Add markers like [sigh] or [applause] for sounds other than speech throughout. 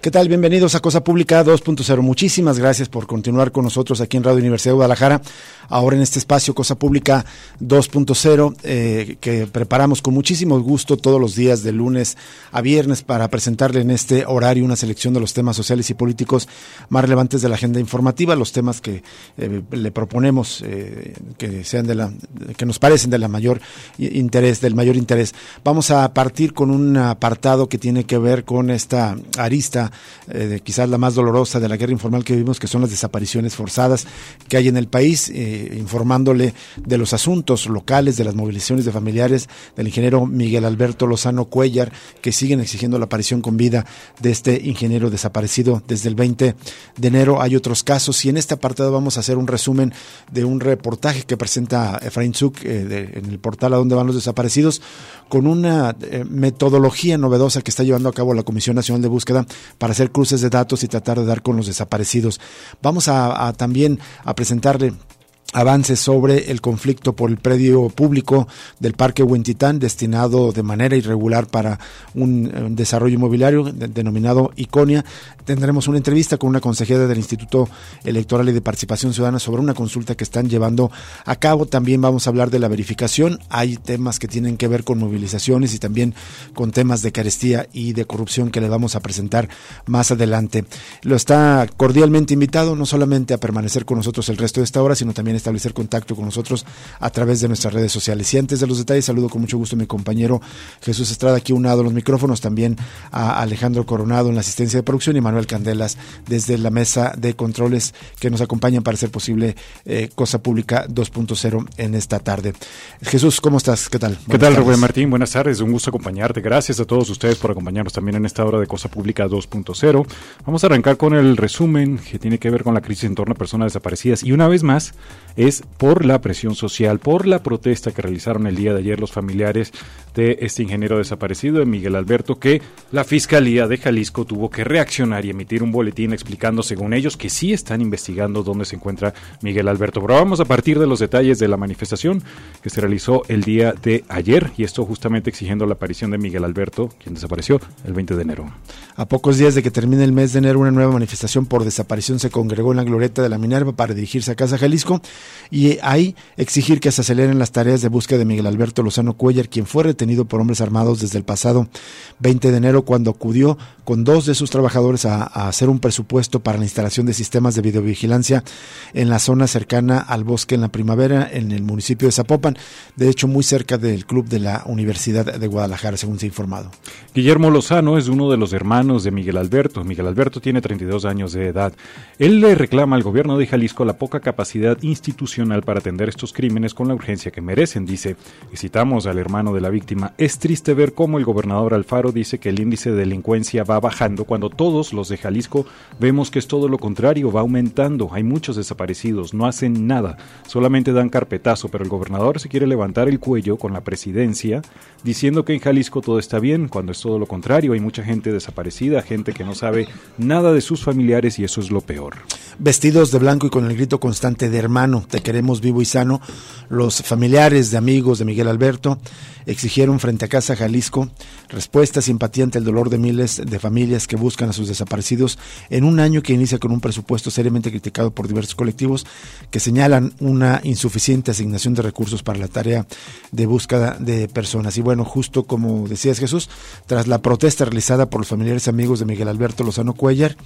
¿Qué tal? Bienvenidos a Cosa Pública 2.0. Muchísimas gracias por continuar con nosotros aquí en Radio Universidad de Guadalajara. Ahora en este espacio Cosa Pública 2.0 eh, que preparamos con muchísimo gusto todos los días de lunes a viernes para presentarle en este horario una selección de los temas sociales y políticos más relevantes de la agenda informativa, los temas que eh, le proponemos eh, que sean de la que nos parecen de la mayor interés, del mayor interés. Vamos a partir con un apartado que tiene que ver con esta arista eh, quizás la más dolorosa de la guerra informal que vivimos, que son las desapariciones forzadas que hay en el país, eh, informándole de los asuntos locales, de las movilizaciones de familiares del ingeniero Miguel Alberto Lozano Cuellar, que siguen exigiendo la aparición con vida de este ingeniero desaparecido desde el 20 de enero. Hay otros casos y en este apartado vamos a hacer un resumen de un reportaje que presenta Efraín Zuk eh, en el portal a donde van los desaparecidos, con una metodología novedosa que está llevando a cabo la Comisión Nacional de Búsqueda para hacer cruces de datos y tratar de dar con los desaparecidos. Vamos a, también a presentarle avances sobre el conflicto por el predio público del Parque Huentitán, destinado de manera irregular para un, desarrollo inmobiliario denominado Iconia. Tendremos una entrevista con una consejera del Instituto Electoral y de Participación Ciudadana sobre una consulta que están llevando a cabo. También vamos a hablar de la verificación. Hay temas que tienen que ver con movilizaciones y también con temas de carestía y de corrupción que le vamos a presentar más adelante. Lo está cordialmente invitado no solamente a permanecer con nosotros el resto de esta hora, sino también establecer contacto con nosotros a través de nuestras redes sociales. Y antes de los detalles, saludo con mucho gusto a mi compañero Jesús Estrada, aquí unado a los micrófonos, también a Alejandro Coronado en la asistencia de producción y Manuel Candelas desde la mesa de controles que nos acompañan para hacer posible eh, Cosa Pública 2.0 en esta tarde. Jesús, ¿cómo estás? ¿Qué tal? ¿Qué tal, Rubén Martín? Buenas tardes, un gusto acompañarte. Gracias a todos ustedes por acompañarnos también en esta hora de Cosa Pública 2.0. Vamos a arrancar con el resumen que tiene que ver con la crisis en torno a personas desaparecidas y una vez más es por la presión social, por la protesta que realizaron el día de ayer los familiares de este ingeniero desaparecido, de Miguel Alberto, que la Fiscalía de Jalisco tuvo que reaccionar y emitir un boletín explicando, según ellos, que sí están investigando dónde se encuentra Miguel Alberto. Pero vamos a partir de los detalles de la manifestación que se realizó el día de ayer, y esto justamente exigiendo la aparición de Miguel Alberto, quien desapareció el 20 de enero. A pocos días de que termine el mes de enero, una nueva manifestación por desaparición se congregó en la glorieta de la Minerva para dirigirse a Casa Jalisco y ahí exigir que se aceleren las tareas de búsqueda de Miguel Alberto Lozano Cuellar, quien fue retenido por hombres armados desde el pasado 20 de enero cuando acudió con dos de sus trabajadores a, hacer un presupuesto para la instalación de sistemas de videovigilancia en la zona cercana al bosque en la primavera en el municipio de Zapopan, de hecho muy cerca del club de la Universidad de Guadalajara, según se ha informado. Guillermo Lozano es uno de los hermanos de Miguel Alberto. Miguel Alberto tiene 32 años de edad. Él le reclama al gobierno de Jalisco la poca capacidad institucional para atender estos crímenes con la urgencia que merecen, dice. Y citamos al hermano de la víctima. Es triste ver cómo el gobernador Alfaro dice que el índice de delincuencia va bajando cuando todos los de Jalisco vemos que es todo lo contrario, va aumentando. Hay muchos desaparecidos, no hacen nada, solamente dan carpetazo, pero el gobernador se quiere levantar el cuello con la presidencia diciendo que en Jalisco todo está bien, cuando es todo lo contrario, hay mucha gente desaparecida, gente que no sabe nada de sus familiares y eso es lo peor. Vestidos de blanco y con el grito constante de hermano, te queremos vivo y sano, los familiares de amigos de Miguel Alberto exigieron frente a Casa Jalisco respuesta simpatía ante el dolor de miles de familias que buscan a sus desaparecidos en un año que inicia con un presupuesto seriamente criticado por diversos colectivos que señalan una insuficiente asignación de recursos para la tarea de búsqueda de personas. Y bueno, justo como decías Jesús, tras la protesta realizada por los familiares y amigos de Miguel Alberto Lozano Cuellar,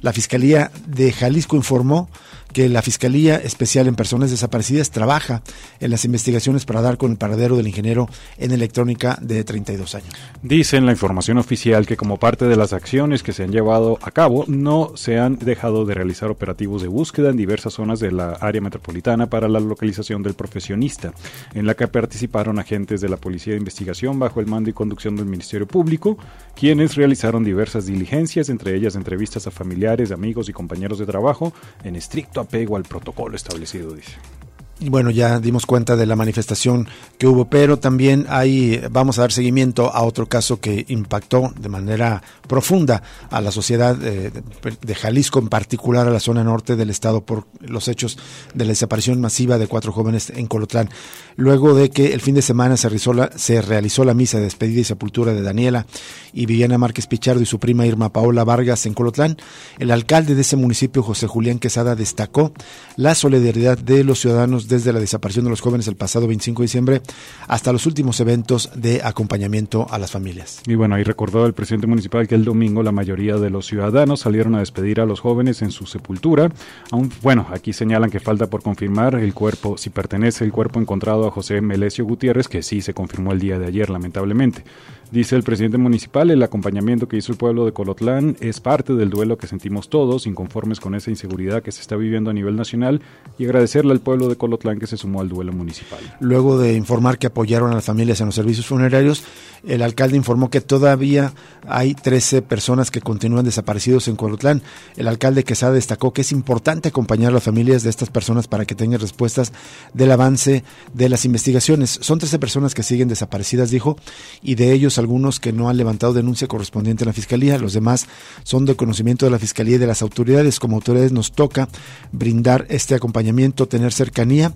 la Fiscalía de Jalisco informó que la Fiscalía Especial en Personas Desaparecidas trabaja en las investigaciones para dar con el paradero del ingeniero en electrónica de 32 años. Dice en la información oficial que como parte de las acciones que se han llevado a cabo, no se han dejado de realizar operativos de búsqueda en diversas zonas de la área metropolitana para la localización del profesionista, en la que participaron agentes de la Policía de Investigación bajo el mando y conducción del Ministerio Público, quienes realizaron diversas diligencias, entre ellas entrevistas a familiares, amigos y compañeros de trabajo, en estricto apego al protocolo establecido, dice. Bueno, ya dimos cuenta de la manifestación que hubo, pero también hay, vamos a dar seguimiento a otro caso que impactó de manera profunda a la sociedad de, de, Jalisco, en particular a la zona norte del estado, por los hechos de la desaparición masiva de cuatro jóvenes en Colotlán. Luego de que el fin de semana se realizó la, se realizó la misa de despedida y sepultura de Daniela y Viviana Márquez Pichardo y su prima Irma Paola Vargas en Colotlán, el alcalde de ese municipio, José Julián Quesada, destacó la solidaridad de los ciudadanos desde la desaparición de los jóvenes el pasado 25 de diciembre hasta los últimos eventos de acompañamiento a las familias. Y bueno, ahí recordó el presidente municipal que el domingo la mayoría de los ciudadanos salieron a despedir a los jóvenes en su sepultura. Aún, bueno, aquí señalan que falta por confirmar el cuerpo, si pertenece el cuerpo encontrado a José Melesio Gutiérrez, que sí se confirmó el día de ayer, lamentablemente. Dice el presidente municipal, el acompañamiento que hizo el pueblo de Colotlán es parte del duelo que sentimos todos, inconformes con esa inseguridad que se está viviendo a nivel nacional, y agradecerle al pueblo de Colotlán que se sumó al duelo municipal. Luego de informar que apoyaron a las familias en los servicios funerarios, el alcalde informó que todavía hay 13 personas que continúan desaparecidos en Colotlán. El alcalde Quesada destacó que es importante acompañar a las familias de estas personas para que tengan respuestas del avance de las investigaciones. Son 13 personas que siguen desaparecidas, dijo, y de ellos algunos que no han levantado denuncia correspondiente a la Fiscalía, los demás son de conocimiento de la Fiscalía y de las autoridades. Como autoridades nos toca brindar este acompañamiento, tener cercanía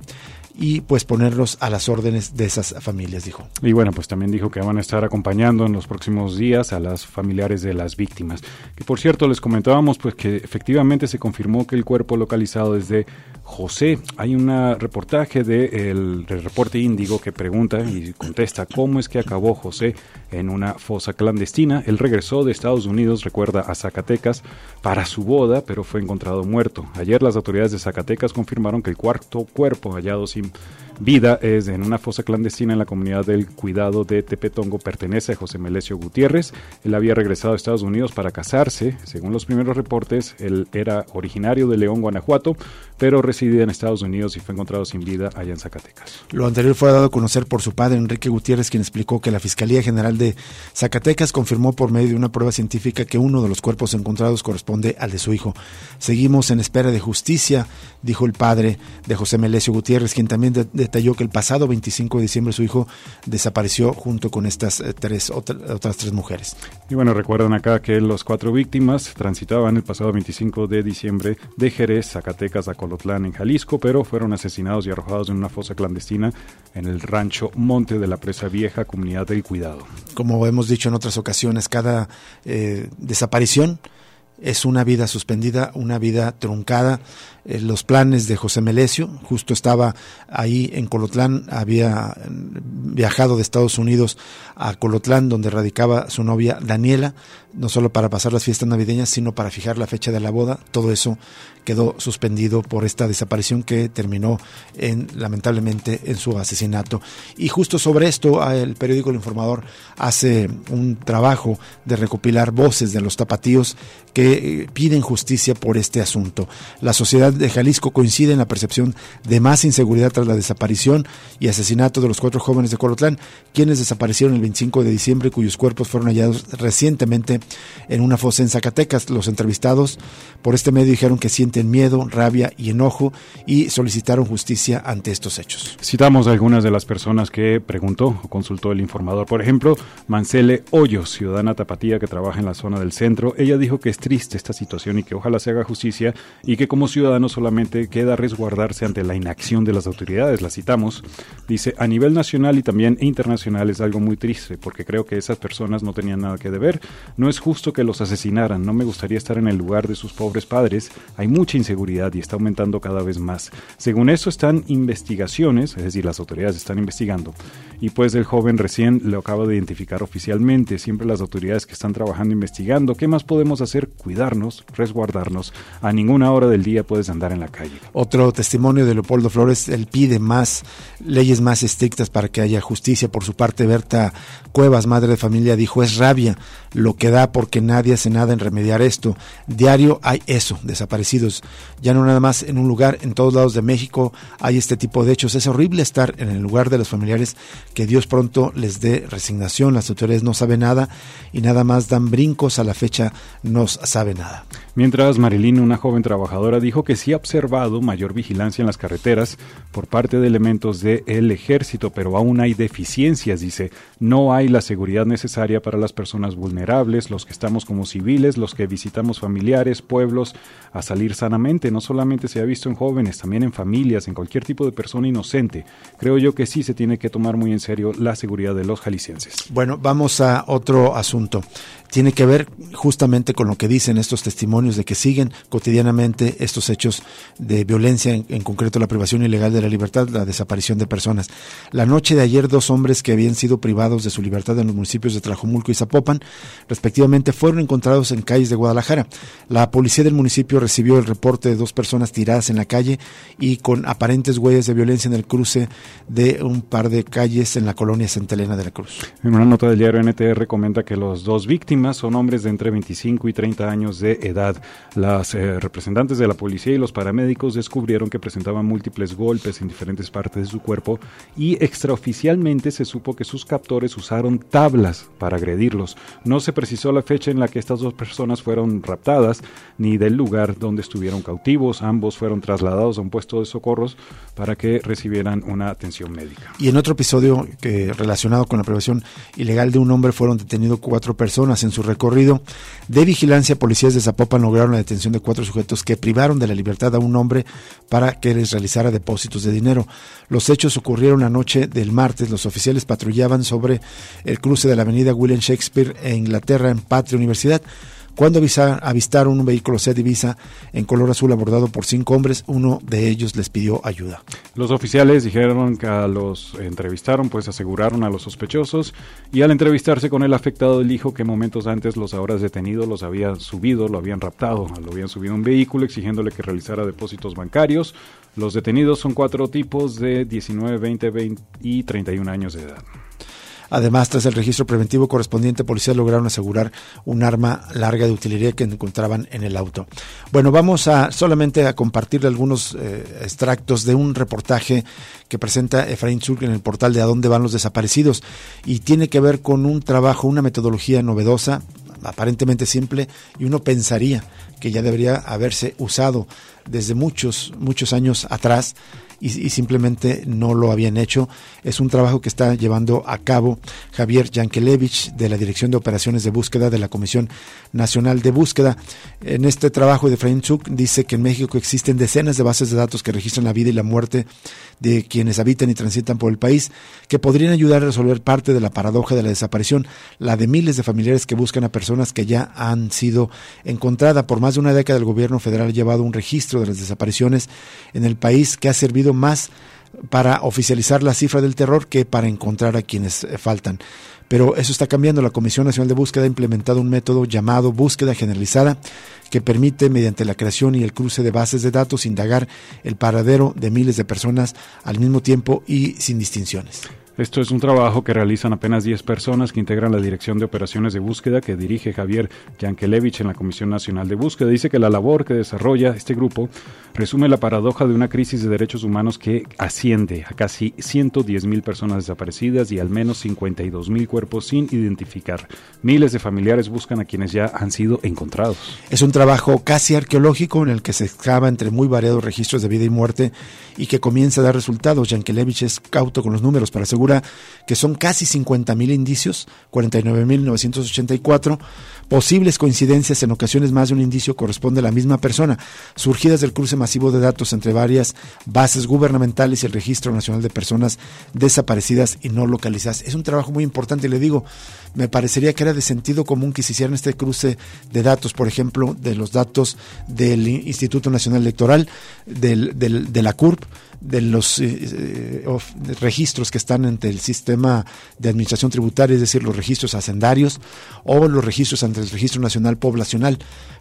y pues ponerlos a las órdenes de esas familias, dijo. Y bueno, pues también dijo que van a estar acompañando en los próximos días a las familiares de las víctimas. Que por cierto, les comentábamos pues que efectivamente se confirmó que el cuerpo localizado desde José. Hay un reportaje del de el, reporte Índigo que pregunta y contesta cómo es que acabó José en una fosa clandestina. Él regresó de Estados Unidos, recuerda, a Zacatecas para su boda, pero fue encontrado muerto. Ayer las autoridades de Zacatecas confirmaron que el cuarto cuerpo hallado sin vida es en una fosa clandestina en la comunidad del cuidado de Tepetongo pertenece a José Melesio Gutiérrez. Él había regresado a Estados Unidos para casarse. Según los primeros reportes, él era originario de León, Guanajuato, pero residía en Estados Unidos y fue encontrado sin vida allá en Zacatecas. Lo anterior fue dado a conocer por su padre, Enrique Gutiérrez, quien explicó que la Fiscalía General de Zacatecas confirmó por medio de una prueba científica que uno de los cuerpos encontrados corresponde al de su hijo. Seguimos en espera de justicia, dijo el padre de José Melesio Gutiérrez, quien también de, detalló que el pasado 25 de diciembre su hijo desapareció junto con estas eh, tres otras tres mujeres. Y bueno, recuerdan acá que los cuatro víctimas transitaban el pasado 25 de diciembre de Jerez, Zacatecas a Colotlán en Jalisco, pero fueron asesinados y arrojados en una fosa clandestina en el rancho Monte de la Presa Vieja, comunidad del Cuidado. Como hemos dicho en otras ocasiones, cada eh, desaparición es una vida suspendida, una vida truncada. Eh, los planes de José Melesio, justo estaba ahí en Colotlán, había viajado de Estados Unidos a Colotlán, donde radicaba su novia Daniela, no solo para pasar las fiestas navideñas, sino para fijar la fecha de la boda. Todo eso quedó suspendido por esta desaparición que terminó en, lamentablemente en su asesinato. Y justo sobre esto, el periódico El Informador hace un trabajo de recopilar voces de los tapatíos que eh, piden justicia por este asunto. La sociedad de Jalisco coincide en la percepción de más inseguridad tras la desaparición y asesinato de los cuatro jóvenes de Colotlán, quienes desaparecieron el 25 de diciembre, cuyos cuerpos fueron hallados recientemente en una fosa en Zacatecas. Los entrevistados por este medio dijeron que sienten miedo, rabia y enojo y solicitaron justicia ante estos hechos. Citamos a algunas de las personas que preguntó o consultó el informador. Por ejemplo, Mancele Hoyos, ciudadana tapatía que trabaja en la zona del centro. Ella dijo que es triste esta situación y que ojalá se haga justicia y que como ciudadano solamente queda resguardarse ante la inacción de las autoridades. La citamos. Dice, a nivel nacional y también internacional es algo muy triste porque creo que esas personas no tenían nada que deber. No es justo que los asesinaran. No me gustaría estar en el lugar de sus pobres padres. Hay mucha inseguridad y está aumentando cada vez más. Según eso están investigaciones, es decir, las autoridades están investigando y pues el joven recién lo acaba de identificar oficialmente. Siempre las autoridades que están trabajando investigando. ¿Qué más podemos hacer? Cuidarnos, resguardarnos. A ninguna hora del día puedes andar en la calle. Otro testimonio de Leopoldo Flores, él pide más leyes más estrictas para que haya justicia. Por su parte, Berta Cuevas, madre de familia, dijo, es rabia lo que da porque nadie hace nada en remediar esto. Diario hay eso, desaparecidos. Ya no nada más en un lugar, en todos lados de México hay este tipo de hechos. Es horrible estar en el lugar de los familiares, que Dios pronto les dé resignación. Las autoridades no saben nada y nada más dan brincos a la fecha, no sabe nada. Mientras Marilyn, una joven trabajadora, dijo que sí ha observado mayor vigilancia en las carreteras por parte de elementos del ejército, pero aún hay deficiencias, dice. No hay la seguridad necesaria para las personas vulnerables, los que estamos como civiles, los que visitamos familiares, pueblos, a salir sanamente. No solamente se ha visto en jóvenes, también en familias, en cualquier tipo de persona inocente. Creo yo que sí se tiene que tomar muy en serio la seguridad de los jaliscienses. Bueno, vamos a otro asunto tiene que ver justamente con lo que dicen estos testimonios de que siguen cotidianamente estos hechos de violencia, en, concreto la privación ilegal de la libertad, la desaparición de personas. La noche de ayer, dos hombres que habían sido privados de su libertad en los municipios de Tlajomulco y Zapopan, respectivamente, fueron encontrados en calles de Guadalajara. La policía del municipio recibió el reporte de dos personas tiradas en la calle y con aparentes huellas de violencia en el cruce de un par de calles en la colonia Santa Elena de la Cruz. En una nota del diario NTR comenta que los dos víctimas son hombres de entre 25 y 30 años de edad. Las eh, representantes de la policía y los paramédicos descubrieron que presentaban múltiples golpes en diferentes partes de su cuerpo y extraoficialmente se supo que sus captores usaron tablas para agredirlos. No se precisó la fecha en la que estas dos personas fueron raptadas ni del lugar donde estuvieron cautivos. Ambos fueron trasladados a un puesto de socorros para que recibieran una atención médica. Y en otro episodio relacionado con la privación ilegal de un hombre fueron detenidos cuatro personas en su recorrido de vigilancia, policías de Zapopan lograron la detención de cuatro sujetos que privaron de la libertad a un hombre para que les realizara depósitos de dinero. Los hechos ocurrieron la noche del martes. Los oficiales patrullaban sobre el cruce de la avenida William Shakespeare en Inglaterra en Patria Universidad cuando avistaron un vehículo Seat Divisa en color azul abordado por cinco hombres, uno de ellos les pidió ayuda. Los oficiales dijeron que los entrevistaron, pues aseguraron a los sospechosos y al entrevistarse con el afectado dijo que momentos antes los ahora detenidos los habían subido, lo habían raptado, lo habían subido a un vehículo exigiéndole que realizara depósitos bancarios. Los detenidos son cuatro tipos de 19, 20, 20 y 31 años de edad. Además, tras el registro preventivo correspondiente, policías lograron asegurar un arma larga de utilería que encontraban en el auto. Bueno, vamos a solamente a compartirle algunos eh, extractos de un reportaje que presenta Efraín Zurk en el portal de A dónde van los desaparecidos y tiene que ver con un trabajo, una metodología novedosa, aparentemente simple y uno pensaría que ya debería haberse usado desde muchos, muchos años atrás y, simplemente no lo habían hecho. Es un trabajo que está llevando a cabo Javier Yankelevich de la Dirección de Operaciones de Búsqueda de la Comisión Nacional de Búsqueda. En este trabajo de Efraín Zuk dice que en México existen decenas de bases de datos que registran la vida y la muerte de quienes habitan y transitan por el país, que podrían ayudar a resolver parte de la paradoja de la desaparición, la de miles de familiares que buscan a personas que ya han sido encontradas. Por más de una década el gobierno federal ha llevado un registro de las desapariciones en el país que ha servido más para oficializar la cifra del terror que para encontrar a quienes eh, faltan. Pero eso está cambiando. La Comisión Nacional de Búsqueda ha implementado un método llamado búsqueda generalizada que permite, mediante la creación y el cruce de bases de datos, indagar el paradero de miles de personas al mismo tiempo y sin distinciones. Esto es un trabajo que realizan apenas 10 personas que integran la Dirección de Operaciones de Búsqueda que dirige Javier Yankelevich en la Comisión Nacional de Búsqueda. Dice que la labor que desarrolla este grupo resume la paradoja de una crisis de derechos humanos que asciende a casi 110 mil personas desaparecidas y al menos 52 mil cuerpos sin identificar. Miles de familiares buscan a quienes ya han sido encontrados. Es un trabajo casi arqueológico en el que se excava entre muy variados registros de vida y muerte y que comienza a dar resultados. Yankelevich es cauto con los números para asegurar que son casi 50 mil indicios, 49.984, posibles coincidencias, en ocasiones más de un indicio corresponde a la misma persona, surgidas del cruce masivo de datos entre varias bases gubernamentales y el Registro Nacional de Personas Desaparecidas y No Localizadas. Es un trabajo muy importante le digo, me parecería que era de sentido común que se hicieran este cruce de datos, por ejemplo, de los datos del Instituto Nacional Electoral, del, de la CURP, de los registros que están ante el sistema de administración tributaria, es decir, los registros hacendarios o los registros ante el Registro Nacional Poblacional.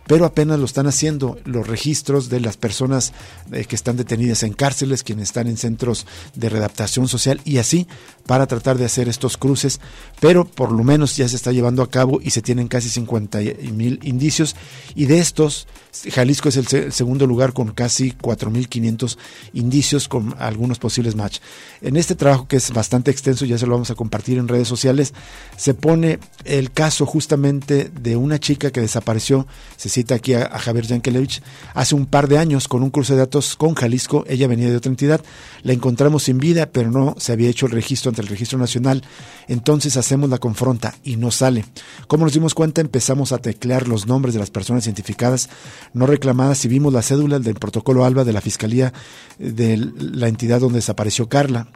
Pero apenas lo están haciendo los registros de las personas eh, que están detenidas en cárceles, quienes están en centros de readaptación social y así para tratar de hacer estos cruces, pero por lo menos ya se está llevando a cabo y se tienen casi 50 mil indicios. Y de estos Jalisco es el, segundo lugar con casi 4.500 indicios con algunos posibles match. En este trabajo que es bastante extenso, ya se lo vamos a compartir en redes sociales, se pone el caso justamente de una chica que desapareció, se cita aquí a, Javier Yankelevich, hace un par de años con un cruce de datos con Jalisco, ella venía de otra entidad, la encontramos sin vida, pero no se había hecho el registro ante el Registro Nacional, entonces hacemos la confronta y no sale. Como nos dimos cuenta, empezamos a teclear los nombres de las personas identificadas, no reclamadas, y vimos la cédula del protocolo ALBA de la Fiscalía de la entidad donde desapareció Carla.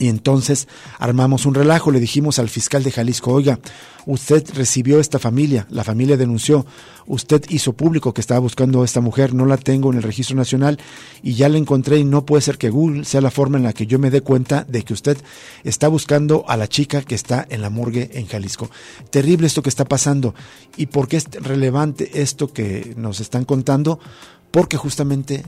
Y entonces armamos un relajo, le dijimos al fiscal de Jalisco, oiga, usted recibió esta familia, la familia denunció, usted hizo público que estaba buscando a esta mujer, no la tengo en el registro nacional y ya la encontré y no puede ser que Google sea la forma en la que yo me dé cuenta de que usted está buscando a la chica que está en la morgue en Jalisco. Terrible esto que está pasando. ¿Y por qué es relevante esto que nos están contando? Porque justamente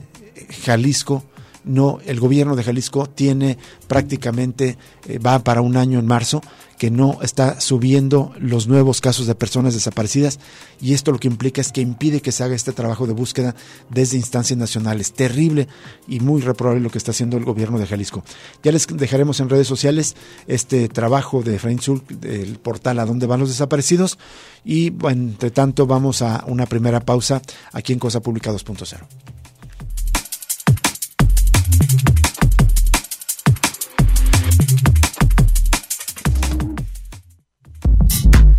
Jalisco no, el gobierno de Jalisco tiene prácticamente, eh, va para un año en marzo, que no está subiendo los nuevos casos de personas desaparecidas y esto lo que implica es que impide que se haga este trabajo de búsqueda desde instancias nacionales. Terrible y muy reprobable lo que está haciendo el gobierno de Jalisco. Ya les dejaremos en redes sociales este trabajo de Efraín del portal a dónde van los desaparecidos y entre tanto vamos a una primera pausa aquí en Cosa Pública 2.0.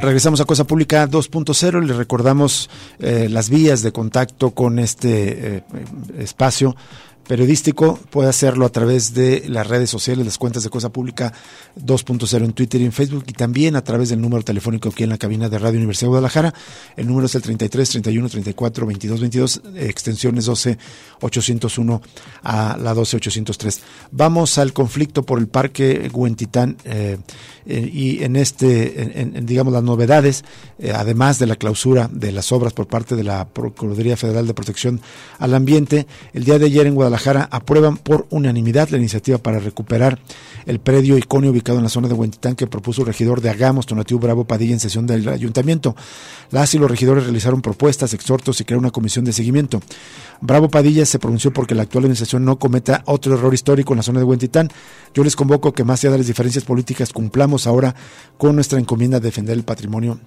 Regresamos a Cosa Pública 2.0. Les recordamos eh, las vías de contacto con este eh, espacio periodístico puede hacerlo a través de las redes sociales, las cuentas de Cosa Pública 2.0 en Twitter y en Facebook y también a través del número telefónico aquí en la cabina de Radio Universidad de Guadalajara. El número es el 33 31 34 22 22, extensiones 12 801 a la 12 803. Vamos al conflicto por el Parque Huentitán eh, eh, y en este, en, digamos, las novedades, eh, además de la clausura de las obras por parte de la Procuraduría Federal de Protección al Ambiente, el día de ayer en Guadalajara aprueban por unanimidad la iniciativa para recuperar el predio iconio ubicado en la zona de Huentitán que propuso el regidor de Agamos, Tonatiuh Bravo Padilla, en sesión del ayuntamiento. Las y los regidores realizaron propuestas, exhortos y crearon una comisión de seguimiento. Bravo Padilla se pronunció porque la actual administración no cometa otro error histórico en la zona de Huentitán. Yo les convoco que más allá de las diferencias políticas cumplamos ahora con nuestra encomienda de defender el patrimonio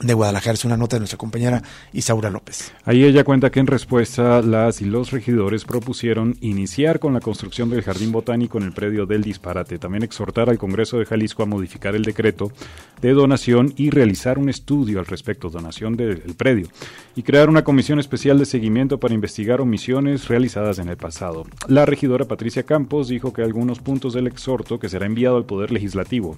de Guadalajara. Es una nota de nuestra compañera Isaura López. Ahí ella cuenta que en respuesta las y los regidores propusieron iniciar con la construcción del jardín botánico en el predio del disparate. También exhortar al Congreso de Jalisco a modificar el decreto de donación y realizar un estudio al respecto, donación del predio, y crear una comisión especial de seguimiento para investigar omisiones realizadas en el pasado. La regidora Patricia Campos dijo que algunos puntos del exhorto que será enviado al Poder Legislativo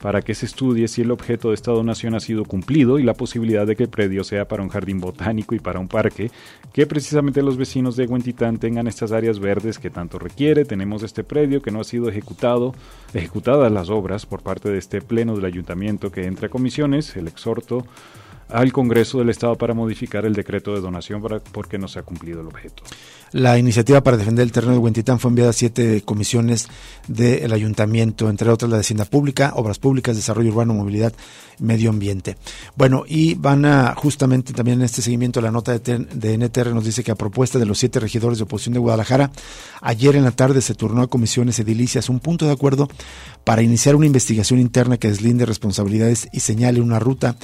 para que se estudie si el objeto de esta donación ha sido cumplido y la posibilidad de que el predio sea para un jardín botánico y para un parque, que precisamente los vecinos de Huentitán tengan estas áreas verdes que tanto requiere. Tenemos este predio que no ha sido ejecutado, ejecutadas las obras por parte de este pleno del ayuntamiento que entra a comisiones, el exhorto al Congreso del Estado para modificar el decreto de donación para, porque no se ha cumplido el objeto. La iniciativa para defender el terreno de Huentitán fue enviada a siete comisiones del ayuntamiento, entre otras la de Hacienda Pública, Obras Públicas, Desarrollo Urbano, Movilidad, Medio Ambiente. Bueno, y van a justamente también en este seguimiento la nota de, de NTR nos dice que a propuesta de los siete regidores de oposición de Guadalajara, ayer en la tarde se turnó a comisiones edilicias un punto de acuerdo para iniciar una investigación interna que deslinde responsabilidades y señale una ruta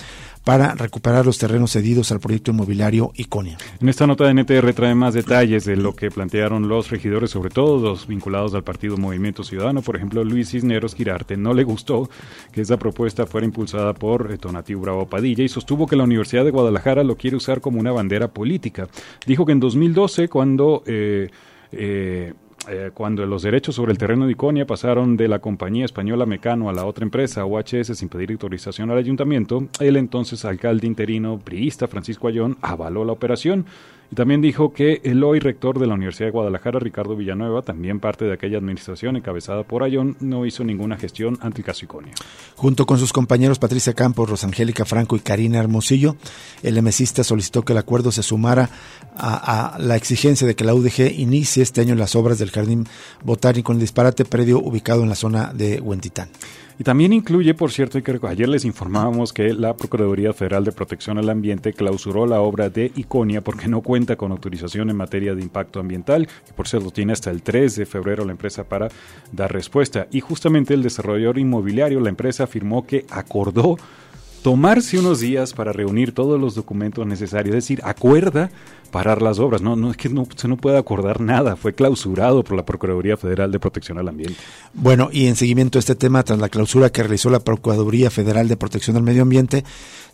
para recuperar los terrenos cedidos al proyecto inmobiliario Iconia. En esta nota de NTR trae más detalles de lo que plantearon los regidores, sobre todo los vinculados al partido Movimiento Ciudadano. Por ejemplo, Luis Cisneros Girarte no le gustó que esa propuesta fuera impulsada por Tonatiuh Bravo Padilla y sostuvo que la Universidad de Guadalajara lo quiere usar como una bandera política. Dijo que en 2012, cuando... Eh, eh, eh, cuando los derechos sobre el terreno de Iconia pasaron de la compañía española Mecano a la otra empresa, UHS, sin pedir autorización al ayuntamiento, el entonces alcalde interino priista Francisco Ayón avaló la operación y también dijo que el hoy rector de la Universidad de Guadalajara, Ricardo Villanueva, también parte de aquella administración encabezada por Ayón, no hizo ninguna gestión ante el caso Iconia. Junto con sus compañeros Patricia Campos, Rosangélica Franco y Karina Hermosillo, el MSista solicitó que el acuerdo se sumara a, a, la exigencia de que la UDG inicie este año las obras del Jardín Botánico en el disparate predio ubicado en la zona de Huentitán. Y también incluye, por cierto, que ayer les informábamos que la Procuraduría Federal de Protección al Ambiente clausuró la obra de Iconia porque no cuenta con autorización en materia de impacto ambiental, y por cierto tiene hasta el 3 de febrero la empresa para dar respuesta. Y justamente el desarrollador inmobiliario, la empresa afirmó que acordó tomarse unos días para reunir todos los documentos necesarios, es decir, acuerda parar las obras. No, no es que no, se no puede acordar nada, fue clausurado por la Procuraduría Federal de Protección al Ambiente. Bueno, y en seguimiento a este tema, tras la clausura que realizó la Procuraduría Federal de Protección al Medio Ambiente,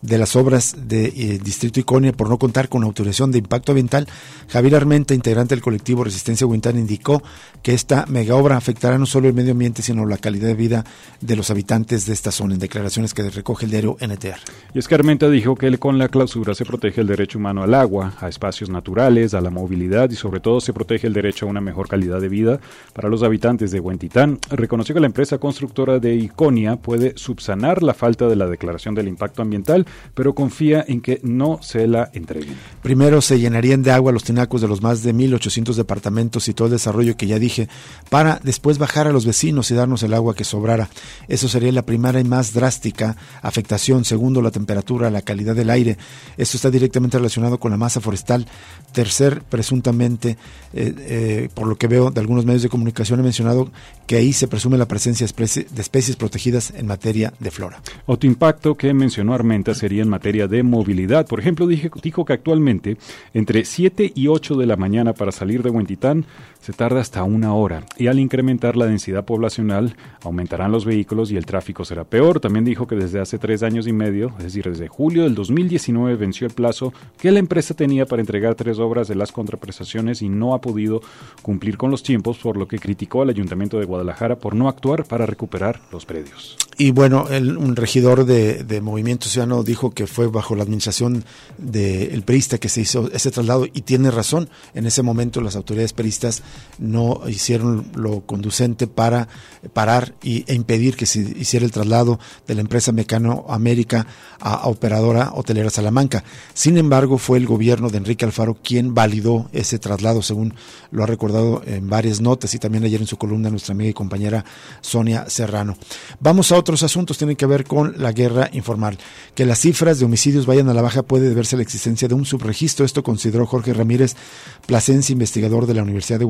de las obras de eh, Distrito Iconia por no contar con autorización de impacto ambiental, Javier Armenta, integrante del colectivo Resistencia Huintán, indicó que esta mega obra afectará no solo el medio ambiente, sino la calidad de vida de los habitantes de esta zona, en declaraciones que recoge el diario NTR. Y es que Armenta dijo que con la clausura se protege el derecho humano al agua, a espacios naturales, a la movilidad y sobre todo se protege el derecho a una mejor calidad de vida para los habitantes de Huentitán. Reconoció que la empresa constructora de Iconia puede subsanar la falta de la declaración del impacto ambiental pero confía en que no se la entreguen. Primero se llenarían de agua los tinacos de los más de 1.800 departamentos y todo el desarrollo que ya dije, para después bajar a los vecinos y darnos el agua que sobrara. Eso sería la primera y más drástica afectación. Segundo, la temperatura, la calidad del aire. Esto está directamente relacionado con la masa forestal. Tercer, presuntamente, eh, eh, por lo que veo de algunos medios de comunicación, he mencionado que ahí se presume la presencia de especies protegidas en materia de flora. Otro impacto que mencionó Armenta sería en materia de movilidad. Por ejemplo, dije, dijo que actualmente entre 7 y 8 de la mañana para salir de Huentitán se tarda hasta una hora y al incrementar la densidad poblacional aumentarán los vehículos y el tráfico será peor. También dijo que desde hace tres años y medio, es decir, desde julio del 2019 venció el plazo que la empresa tenía para entregar tres obras de las contraprestaciones y no ha podido cumplir con los tiempos, por lo que criticó al Ayuntamiento de Guadalajara por no actuar para recuperar los predios. Y bueno, el, un regidor de, Movimiento Ciudadano dijo que fue bajo la administración del de que se hizo ese traslado y tiene razón. En ese momento las autoridades peristas no hicieron lo conducente para parar y, e impedir que se hiciera el traslado de la empresa Mecano América a, operadora hotelera Salamanca. Sin embargo, fue el gobierno de Enrique Alfaro quien validó ese traslado, según lo ha recordado en varias notas y también ayer en su columna nuestra amiga y compañera Sonia Serrano. Vamos a otros asuntos, tienen que ver con la guerra informal. Que las cifras de homicidios vayan a la baja puede deberse a la existencia de un subregistro. Esto consideró Jorge Ramírez Plasencia, investigador de la Universidad de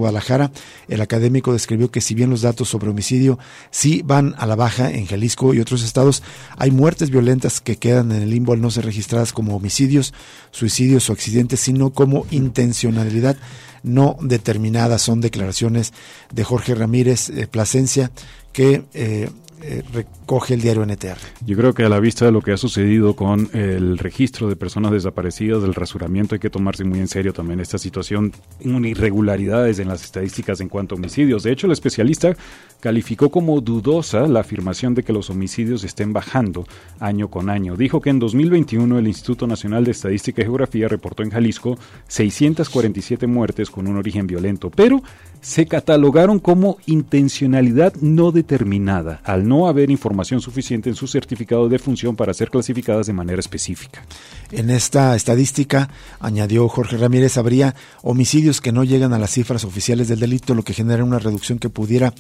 El académico describió que si bien los datos sobre homicidio sí van a la baja en Jalisco y otros estados, hay muertes violentas que quedan en el limbo al no ser registradas como homicidios, suicidios o accidentes, sino como intencionalidad no determinada. Son declaraciones de Jorge Ramírez eh, Plasencia que eh, eh, recoge el diario NTR. Yo creo que a la vista de lo que ha sucedido con el registro de personas desaparecidas, del rasuramiento, hay que tomarse muy en serio también esta situación, irregularidades en las estadísticas en cuanto a homicidios. De hecho, el especialista calificó como dudosa la afirmación de que los homicidios estén bajando año con año. Dijo que en 2021 el Instituto Nacional de Estadística y Geografía reportó en Jalisco 647 muertes con un origen violento, pero se catalogaron como intencionalidad no determinada, al no haber información suficiente en su certificado de función para ser clasificadas de manera específica. En esta estadística, añadió Jorge Ramírez, habría homicidios que no llegan a las cifras oficiales del delito, lo que genera una reducción que pudiera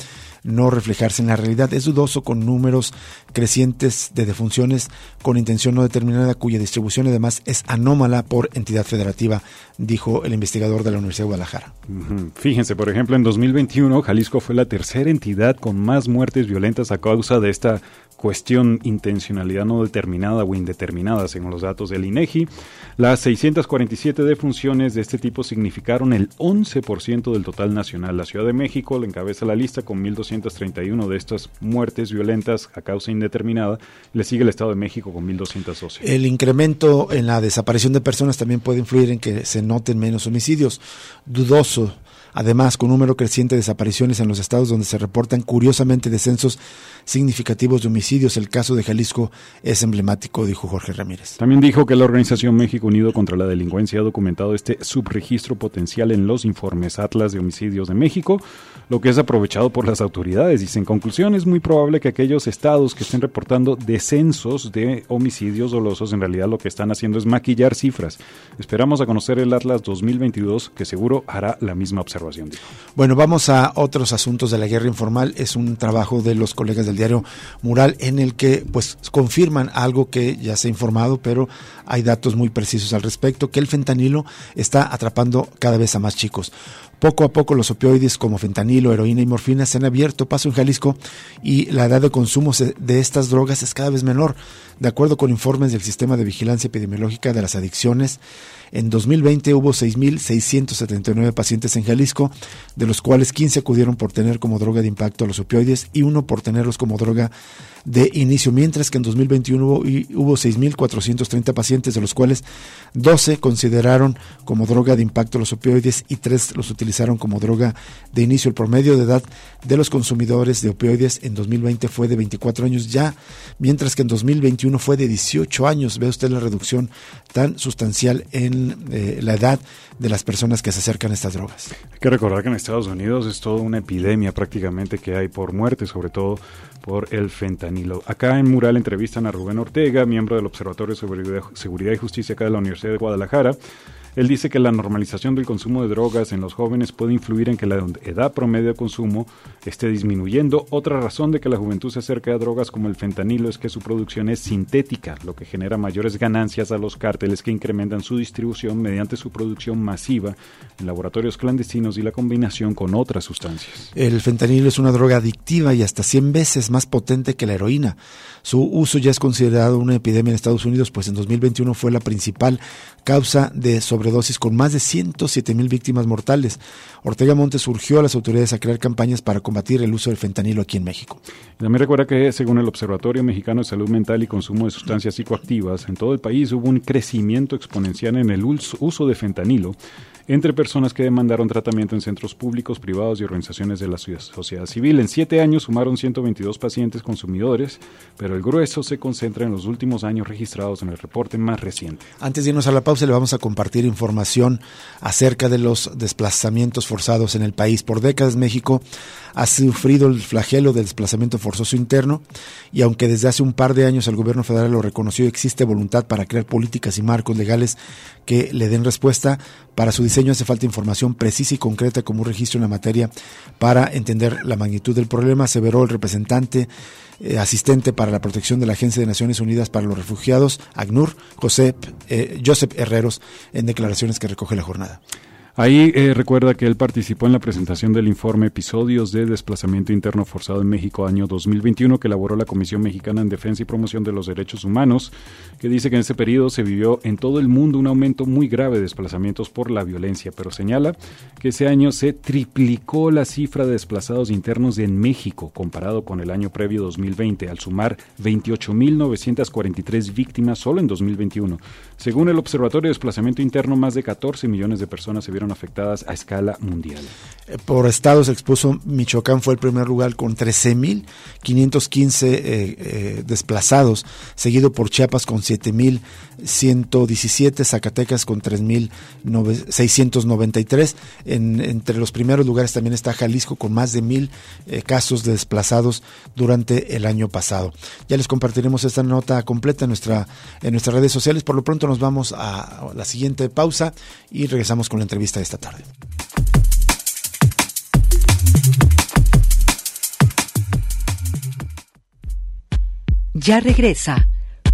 no reflejarse en la realidad. Es dudoso con números crecientes de defunciones con intención no determinada, cuya distribución además es anómala por entidad federativa, dijo el investigador de la Universidad de Guadalajara. Fíjense, por ejemplo, en 2021 Jalisco fue la tercera entidad con más muertes violentas a causa de esta cuestión intencionalidad no determinada o indeterminada, según los datos del INEGI. Las 647 defunciones de este tipo significaron el 11% del total nacional. La Ciudad de México le encabeza la lista con 1.231 de estas muertes violentas a causa indeterminada. Le sigue el Estado de México con 1.212. El incremento en la desaparición de personas también puede influir en que se noten menos homicidios. Dudoso además con un número creciente de desapariciones en los estados donde se reportan curiosamente descensos significativos de homicidios. El caso de Jalisco es emblemático, dijo Jorge Ramírez. También dijo que la organización México Unido contra la Delincuencia ha documentado este subregistro potencial en los informes Atlas de Homicidios de México, lo que es aprovechado por las autoridades. Dice, en conclusión, es muy probable que aquellos estados que estén reportando descensos de homicidios dolosos en realidad lo que están haciendo es maquillar cifras. Esperamos a conocer el Atlas 2022 que seguro hará la misma observación. Bueno, vamos a otros asuntos de la guerra informal. Es un trabajo de los colegas del diario Mural en el que pues confirman algo que ya se ha informado, pero hay datos muy precisos al respecto, que el fentanilo está atrapando cada vez a más chicos. Poco a poco los opioides como fentanilo, heroína y morfina se han abierto paso en Jalisco y la edad de consumo de estas drogas es cada vez menor. De acuerdo con informes del Sistema de Vigilancia Epidemiológica de las Adicciones, en 2020 hubo 6.679 pacientes en Jalisco, de los cuales 15 acudieron por tener como droga de impacto a los opioides y uno por tenerlos como droga de inicio, mientras que en 2021 hubo, hubo 6.430 pacientes, de los cuales 12 consideraron como droga de impacto los opioides y 3 los utilizaron como droga de inicio. El promedio de edad de los consumidores de opioides en 2020 fue de 24 años ya, mientras que en 2021 fue de 18 años. Ve usted la reducción tan sustancial en la edad de las personas que se acercan a estas drogas. Hay que recordar que en Estados Unidos es toda una epidemia prácticamente que hay por muerte, sobre todo por el fentanilo. Acá en Mural entrevistan a Rubén Ortega, miembro del Observatorio de Seguridad y Justicia acá de la Universidad de Guadalajara, él dice que la normalización del consumo de drogas en los jóvenes puede influir en que la edad promedio de consumo esté disminuyendo. Otra razón de que la juventud se acerque a drogas como el fentanilo es que su producción es sintética, lo que genera mayores ganancias a los cárteles que incrementan su distribución mediante su producción masiva en laboratorios clandestinos y la combinación con otras sustancias. El fentanilo es una droga adictiva y hasta 100 veces más potente que la heroína. Su uso ya es considerado una epidemia en Estados Unidos, pues en 2021 fue la principal causa de sobredosis con más de 107 mil víctimas mortales. Ortega Montes surgió a las autoridades a crear campañas para combatir el uso del fentanilo aquí en México. También recuerda que según el Observatorio Mexicano de Salud Mental y Consumo de Sustancias Psicoactivas, en todo el país hubo un crecimiento exponencial en el uso de fentanilo entre personas que demandaron tratamiento en centros públicos, privados y organizaciones de la sociedad civil. En siete años sumaron 122 pacientes consumidores, pero el grueso se concentra en los últimos años registrados en el reporte más reciente. Antes de irnos a la pausa, le vamos a compartir información acerca de los desplazamientos forzados en el país. Por décadas México ha sufrido el flagelo del desplazamiento forzoso interno y aunque desde hace un par de años el gobierno federal lo reconoció, existe voluntad para crear políticas y marcos legales que le den respuesta. Para su diseño hace falta información precisa y concreta como un registro en la materia para entender la magnitud del problema, aseveró el representante eh, asistente para la protección de la Agencia de Naciones Unidas para los Refugiados, ACNUR, José, eh, Joseph Herreros, en declaraciones que recoge la jornada. Ahí eh, recuerda que él participó en la presentación del informe Episodios de Desplazamiento Interno Forzado en México año 2021 que elaboró la Comisión Mexicana en Defensa y Promoción de los Derechos Humanos, que dice que en ese periodo se vivió en todo el mundo un aumento muy grave de desplazamientos por la violencia, pero señala que ese año se triplicó la cifra de desplazados internos en México comparado con el año previo 2020, al sumar 28.943 víctimas solo en 2021. Según el Observatorio de Desplazamiento Interno, más de 14 millones de personas se vieron afectadas a escala mundial. Eh, por estados expuso Michoacán fue el primer lugar con 13.515 eh, eh, desplazados, seguido por Chiapas con 7.117, Zacatecas con 3.693. En, entre los primeros lugares también está Jalisco con más de mil eh, casos de desplazados durante el año pasado. Ya les compartiremos esta nota completa nuestra, en nuestras redes sociales. Por lo pronto nos vamos a la siguiente pausa y regresamos con la entrevista de esta tarde. Ya regresa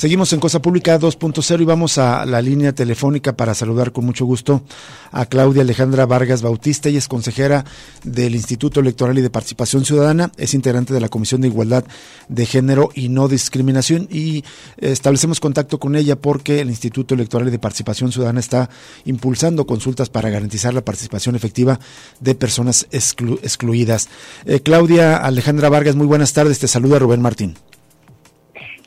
Seguimos en Cosa Pública 2.0 y vamos a la línea telefónica para saludar con mucho gusto a Claudia Alejandra Vargas Bautista. Ella es consejera del Instituto Electoral y de Participación Ciudadana, es integrante de la Comisión de Igualdad de Género y No Discriminación y establecemos contacto con ella porque el Instituto Electoral y de Participación Ciudadana está impulsando consultas para garantizar la participación efectiva de personas excluidas. Eh, Claudia Alejandra Vargas, muy buenas tardes. Te saluda Rubén Martín.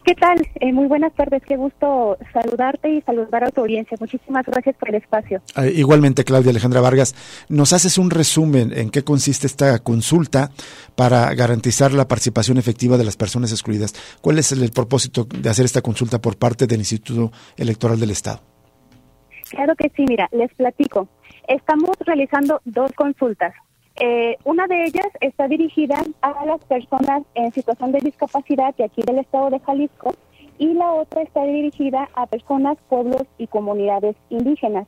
¿Qué tal? Eh, muy buenas tardes, qué gusto saludarte y saludar a tu audiencia. Muchísimas gracias por el espacio. Ah, igualmente, Claudia Alejandra Vargas, ¿nos haces un resumen en qué consiste esta consulta para garantizar la participación efectiva de las personas excluidas? ¿Cuál es el, propósito de hacer esta consulta por parte del Instituto Electoral del Estado? Claro que sí, mira, les platico. Estamos realizando dos consultas. Eh, una de ellas está dirigida a las personas en situación de discapacidad de aquí del estado de Jalisco y la otra está dirigida a personas, pueblos y comunidades indígenas.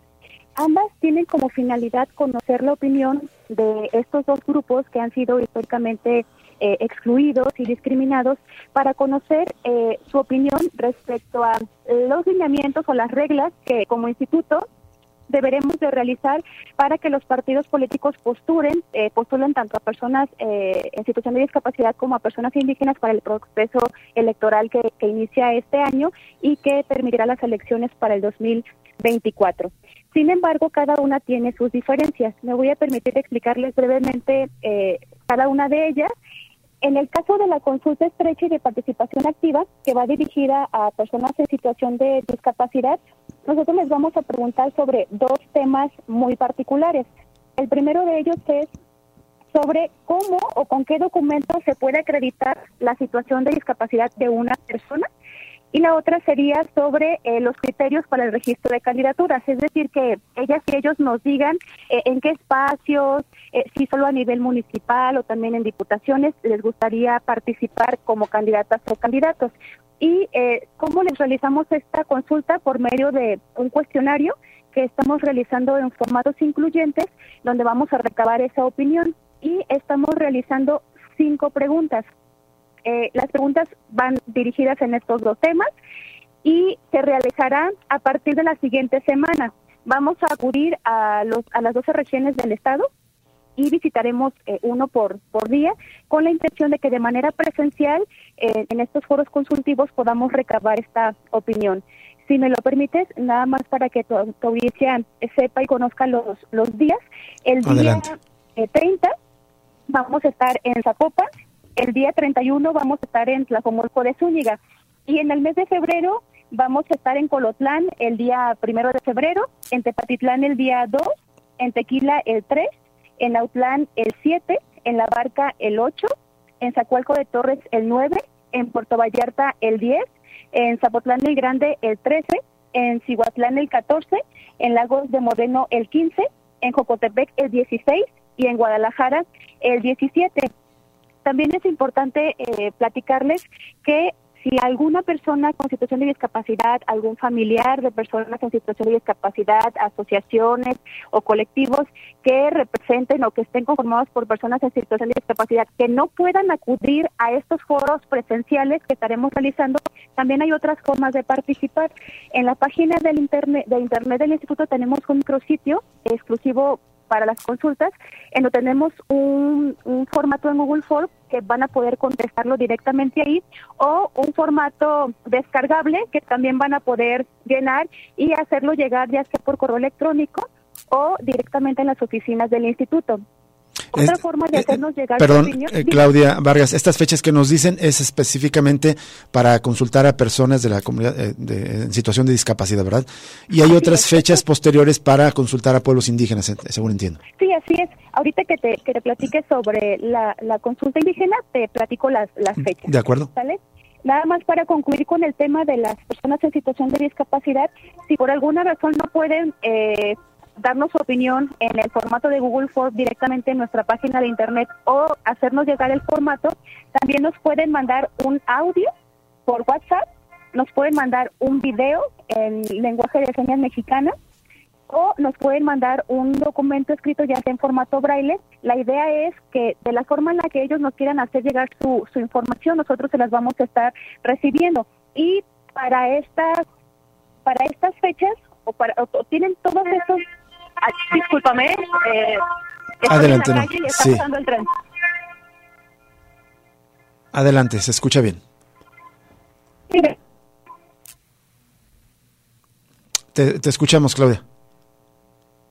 Ambas tienen como finalidad conocer la opinión de estos dos grupos que han sido históricamente eh, excluidos y discriminados para conocer eh, su opinión respecto a los lineamientos o las reglas que como instituto deberemos de realizar para que los partidos políticos posturen, eh, postulen tanto a personas eh, en situación de discapacidad como a personas indígenas para el proceso electoral que, que inicia este año y que permitirá las elecciones para el 2024. Sin embargo, cada una tiene sus diferencias. Me voy a permitir explicarles brevemente eh, cada una de ellas en el caso de la consulta estrecha y de participación activa, que va dirigida a personas en situación de discapacidad, nosotros les vamos a preguntar sobre dos temas muy particulares. El primero de ellos es sobre cómo o con qué documentos se puede acreditar la situación de discapacidad de una persona y la otra sería sobre eh, los criterios para el registro de candidaturas, es decir, que ellas y ellos nos digan eh, en qué espacios, eh, si solo a nivel municipal o también en diputaciones les gustaría participar como candidatas o candidatos. Y cómo les realizamos esta consulta por medio de un cuestionario que estamos realizando en formatos incluyentes, donde vamos a recabar esa opinión y estamos realizando cinco preguntas. Eh, las preguntas van dirigidas en estos dos temas y se realizarán a partir de la siguiente semana. Vamos a acudir a, los, a las 12 regiones del estado y visitaremos eh, uno por, por día con la intención de que de manera presencial eh, en estos foros consultivos podamos recabar esta opinión. Si me lo permites, nada más para que tu, audiencia sepa y conozca los, los días. El día 30 vamos a estar en Zapopan, el día 31 vamos a estar en Tlajomulco de Zúñiga y en el mes de febrero vamos a estar en Colotlán el día primero de febrero, en Tepatitlán el día 2, en Tequila el 3, en Autlán el 7, en La Barca el 8, en Zacualco de Torres el 9, en Puerto Vallarta el 10, en Zapotlán el Grande el 13, en Cihuatlán el 14, en Lagos de Moreno el 15, en Jocotepec el 16 y en Guadalajara el 17. También es importante eh, platicarles que si alguna persona con situación de discapacidad, algún familiar de personas en situación de discapacidad, asociaciones o colectivos que representen o que estén conformados por personas en situación de discapacidad que no puedan acudir a estos foros presenciales que estaremos realizando, también hay otras formas de participar. En la página del internet, de internet del instituto tenemos un micrositio exclusivo para las consultas, en tenemos un, un formato en Google Form que van a poder contestarlo directamente ahí o un formato descargable que también van a poder llenar y hacerlo llegar ya sea por correo electrónico o directamente en las oficinas del instituto. Otra forma de eh, hacernos llegar Perdón, eh, Claudia Vargas, estas fechas que nos dicen es específicamente para consultar a personas de la comunidad eh, de- en situación de discapacidad, ¿verdad? Y hay Así otras es. fechas posteriores para consultar a pueblos indígenas, eh, según entiendo. Sí, así es. Ahorita que te, que te platique sobre la, la consulta indígena, te platico las, las fechas. ¿De acuerdo? ¿Sale? Nada más para concluir con el tema de las personas en situación de discapacidad, si por alguna razón no pueden eh, darnos su opinión en el formato de Google Form directamente en nuestra página de internet o hacernos llegar el formato, también nos pueden mandar un audio por WhatsApp, nos pueden mandar un video en lenguaje de señas mexicana o nos pueden mandar un documento escrito ya sea en formato braille. La idea es que de la forma en la que ellos nos quieran hacer llegar su, su información, nosotros se las vamos a estar recibiendo. Y para estas para estas fechas o para o- tienen todos esos ah, discúlpame eh, Adelante, en la no. calle y está Sí. pasando el tren. Adelante, se escucha bien. Te, te escuchamos, Claudia.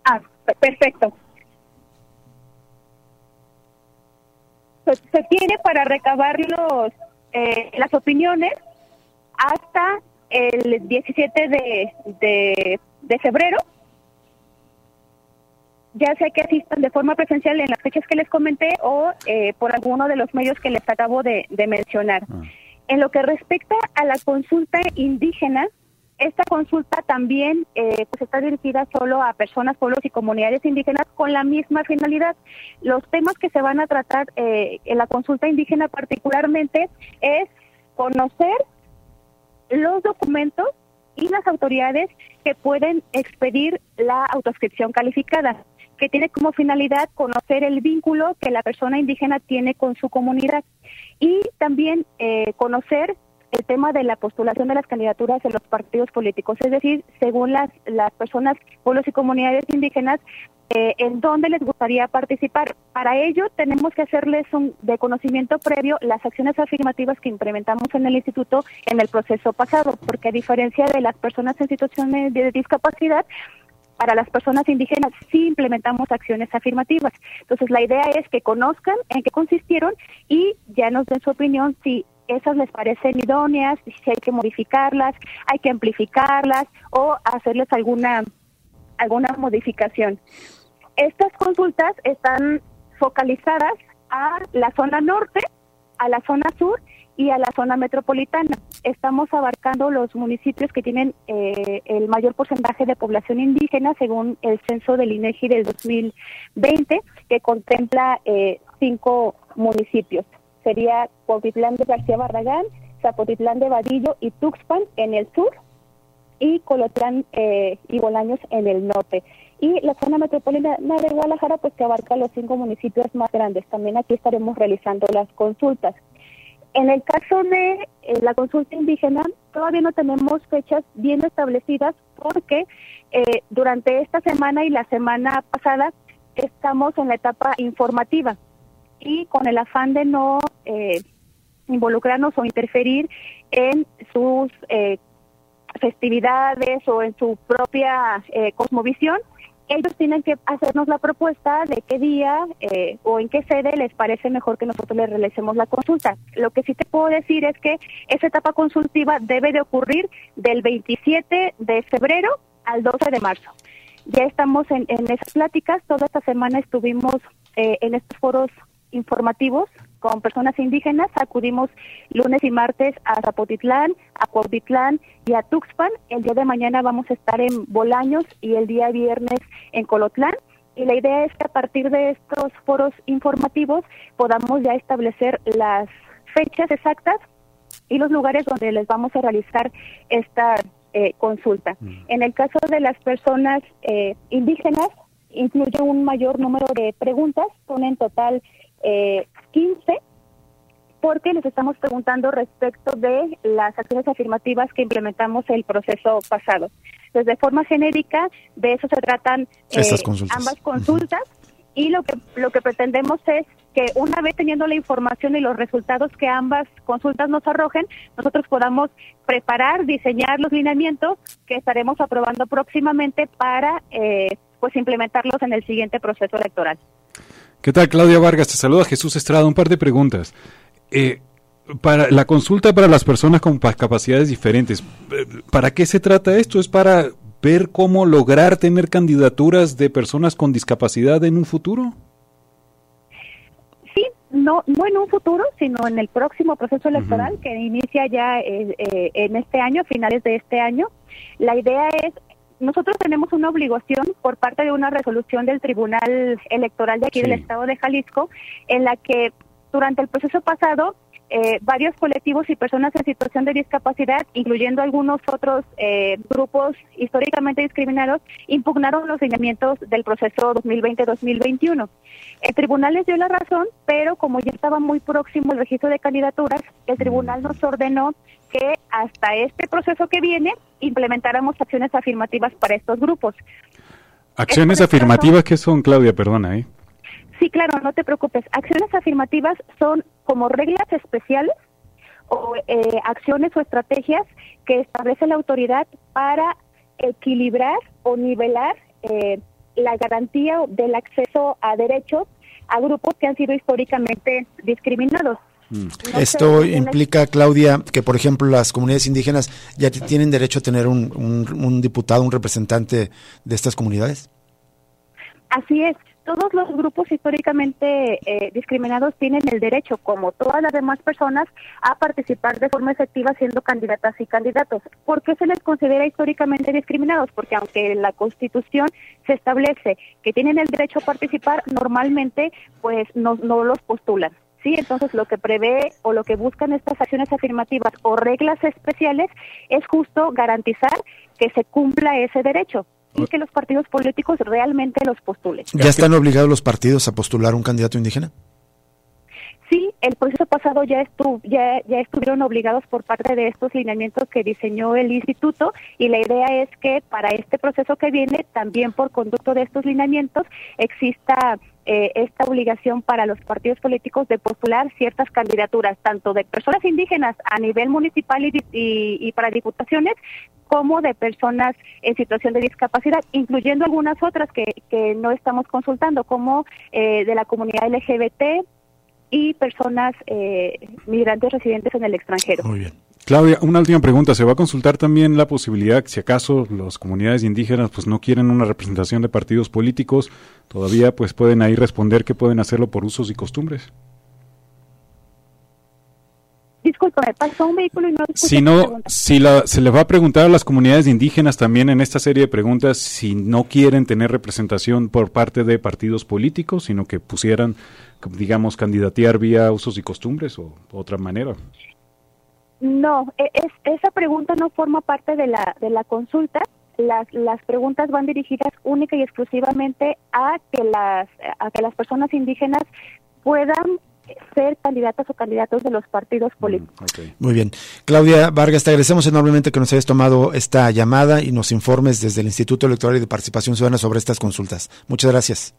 Ah, pe- perfecto. Se, se tiene para recabar los, eh, las opiniones hasta el 17 de, de, de febrero. Ya sea que asistan de forma presencial en las fechas que les comenté o eh, por alguno de los medios que les acabo de, de mencionar. En lo que respecta a la consulta indígena, esta consulta también eh, pues está dirigida solo a personas, pueblos y comunidades indígenas con la misma finalidad. Los temas que se van a tratar eh, en la consulta indígena particularmente es conocer los documentos y las autoridades que pueden expedir la autoscripción calificada, que tiene como finalidad conocer el vínculo que la persona indígena tiene con su comunidad y también eh, conocer el tema de la postulación de las candidaturas de los partidos políticos, es decir, según las, las personas, pueblos y comunidades indígenas, eh, en dónde les gustaría participar. Para ello tenemos que hacerles un de conocimiento previo las acciones afirmativas que implementamos en el instituto en el proceso pasado, porque a diferencia de las personas en situaciones de discapacidad, para las personas indígenas sí implementamos acciones afirmativas. Entonces la idea es que conozcan en qué consistieron y ya nos den su opinión si esas les parecen idóneas, si hay que modificarlas, hay que amplificarlas o hacerles alguna alguna modificación. Estas consultas están focalizadas a la zona norte, a la zona sur y a la zona metropolitana. Estamos abarcando los municipios que tienen eh, el mayor porcentaje de población indígena según el censo del INEGI del 2020, que contempla eh, cinco municipios. Sería Cuautitlán de García Barragán, Zapotitlán de Vadillo y Tuxpan en el sur y Colotlán eh, y Bolaños en el norte. Y la zona metropolitana de Guadalajara, pues que abarca los cinco municipios más grandes. También aquí estaremos realizando las consultas. En el caso de eh, la consulta indígena, todavía no tenemos fechas bien establecidas porque eh, durante esta semana y la semana pasada estamos en la etapa informativa y con el afán de no eh, involucrarnos o interferir en sus eh, festividades o en su propia eh, cosmovisión, ellos tienen que hacernos la propuesta de qué día eh, o en qué sede les parece mejor que nosotros les realicemos la consulta. Lo que sí te puedo decir es que esa etapa consultiva debe de ocurrir del 27 de febrero al 12 de marzo. Ya estamos en, en esas pláticas, toda esta semana estuvimos eh, en estos foros informativos con personas indígenas, acudimos lunes y martes a Zapotitlán, a Cuautitlán y a Tuxpan. El día de mañana vamos a estar en Bolaños y el día viernes en Colotlán. Y la idea es que a partir de estos foros informativos podamos ya establecer las fechas exactas y los lugares donde les vamos a realizar esta eh, consulta. En el caso de las personas eh, indígenas, incluye un mayor número de preguntas, son en total eh, 15, porque les estamos preguntando respecto de las acciones afirmativas que implementamos el proceso pasado. pues de forma genérica, de eso se tratan ambas consultas. Y lo que, lo que pretendemos es que una vez teniendo la información y los resultados que ambas consultas nos arrojen, nosotros podamos preparar, diseñar los lineamientos que estaremos aprobando próximamente para eh, pues implementarlos en el siguiente proceso electoral. ¿Qué tal, Claudia Vargas? Te saluda Jesús Estrada. Un par de preguntas. Eh, para la consulta para las personas con capacidades diferentes, eh, ¿para qué se trata esto? ¿Es para ver cómo lograr tener candidaturas de personas con discapacidad en un futuro? no, no en un futuro, sino en el próximo proceso electoral que inicia ya eh, eh, en este año, finales de este año. La idea es, nosotros tenemos una obligación por parte de una resolución del Tribunal Electoral de aquí del Estado de Jalisco, en la que durante el proceso pasado eh, varios colectivos y personas en situación de discapacidad, incluyendo algunos otros eh, grupos históricamente discriminados, impugnaron los lineamientos del proceso 2020-2021. El tribunal les dio la razón, pero como ya estaba muy próximo el registro de candidaturas, el tribunal nos ordenó hasta este proceso que viene implementáramos acciones afirmativas para estos grupos. ¿Acciones afirmativas qué son, Claudia? Perdona, ¿eh? Sí, claro, no te preocupes. Acciones afirmativas son como reglas especiales o eh, acciones o estrategias que establece la autoridad para equilibrar o nivelar eh, la garantía del acceso a derechos a grupos que han sido históricamente discriminados. Mm. Esto implica, Claudia, que por ejemplo las comunidades indígenas ya tienen derecho a tener un diputado, un representante de estas comunidades. Así es todos los grupos históricamente eh, discriminados tienen el derecho, como todas las demás personas, a participar de forma efectiva siendo candidatas y candidatos. ¿Por qué se les considera históricamente discriminados? Porque aunque la Constitución se establece que tienen el derecho a participar, normalmente pues no, no los postulan. Sí, entonces lo que prevé o lo que buscan estas acciones afirmativas o reglas especiales es justo garantizar que se cumpla ese derecho y que los partidos políticos realmente los postulen. ¿Ya están obligados los partidos a postular un candidato indígena? Sí, el proceso pasado ya, estuvo, ya, ya estuvieron obligados por parte de estos lineamientos que diseñó el instituto y la idea es que para este proceso que viene, también por conducto de estos lineamientos, exista eh, esta obligación para los partidos políticos de postular ciertas candidaturas, tanto de personas indígenas a nivel municipal y, y para diputaciones, como de personas en situación de discapacidad, incluyendo algunas otras que, que no estamos consultando, como eh, de la comunidad LGBT y personas eh, migrantes residentes en el extranjero. Muy bien. Claudia, una última pregunta. ¿Se va a consultar también la posibilidad, si acaso las comunidades indígenas pues no quieren una representación de partidos políticos, todavía pues pueden ahí responder que pueden hacerlo por usos y costumbres? Disculpa, me pasó un vehículo y no Si no, si la, se le va a preguntar a las comunidades indígenas también en esta serie de preguntas si no quieren tener representación por parte de partidos políticos, sino que pusieran, digamos, candidatear vía usos y costumbres o otra manera. No, e, es, esa pregunta no forma parte de la, de la consulta. Las, las preguntas van dirigidas única y exclusivamente a que las, a que las personas indígenas puedan ser candidatas o candidatos de los partidos mm, políticos. Muy bien. Claudia Vargas, te agradecemos enormemente que nos hayas tomado esta llamada y nos informes desde el Instituto Electoral y de Participación Ciudadana sobre estas consultas. Muchas gracias.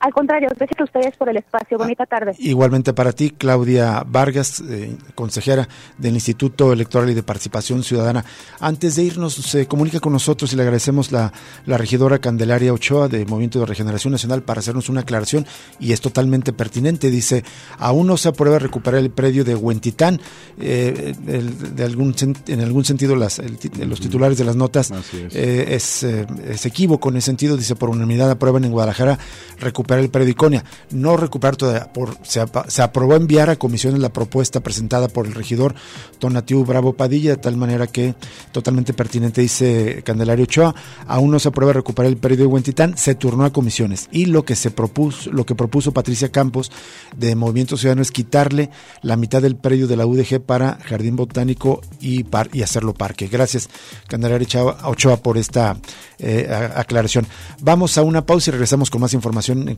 Al contrario, gracias a ustedes por el espacio. Bonita tarde. Igualmente para ti, Claudia Vargas, eh, consejera del Instituto Electoral y de Participación Ciudadana. Antes de irnos, se comunica con nosotros y le agradecemos la, la regidora Candelaria Ochoa de Movimiento de Regeneración Nacional para hacernos una aclaración y es totalmente pertinente. Dice, aún no se aprueba recuperar el predio de Huentitán. Eh, de algún, en algún sentido, las, los titulares de las notas es, eh, es, es equívoco en ese sentido. Dice, por unanimidad aprueban en Guadalajara recuperar recuperar el periodiconia. No recuperar todavía, por, se, se, aprobó enviar a comisiones la propuesta presentada por el regidor Tonatiu Bravo Padilla, de tal manera que totalmente pertinente, dice Candelario Ochoa, aún no se aprueba recuperar el predio de Huentitán, se turnó a comisiones. Y lo que se propuso, lo que propuso Patricia Campos de Movimiento Ciudadano es quitarle la mitad del predio de la UDG para Jardín Botánico y, par, y hacerlo parque. Gracias, Candelario Ochoa, por esta eh, aclaración. Vamos a una pausa y regresamos con más información en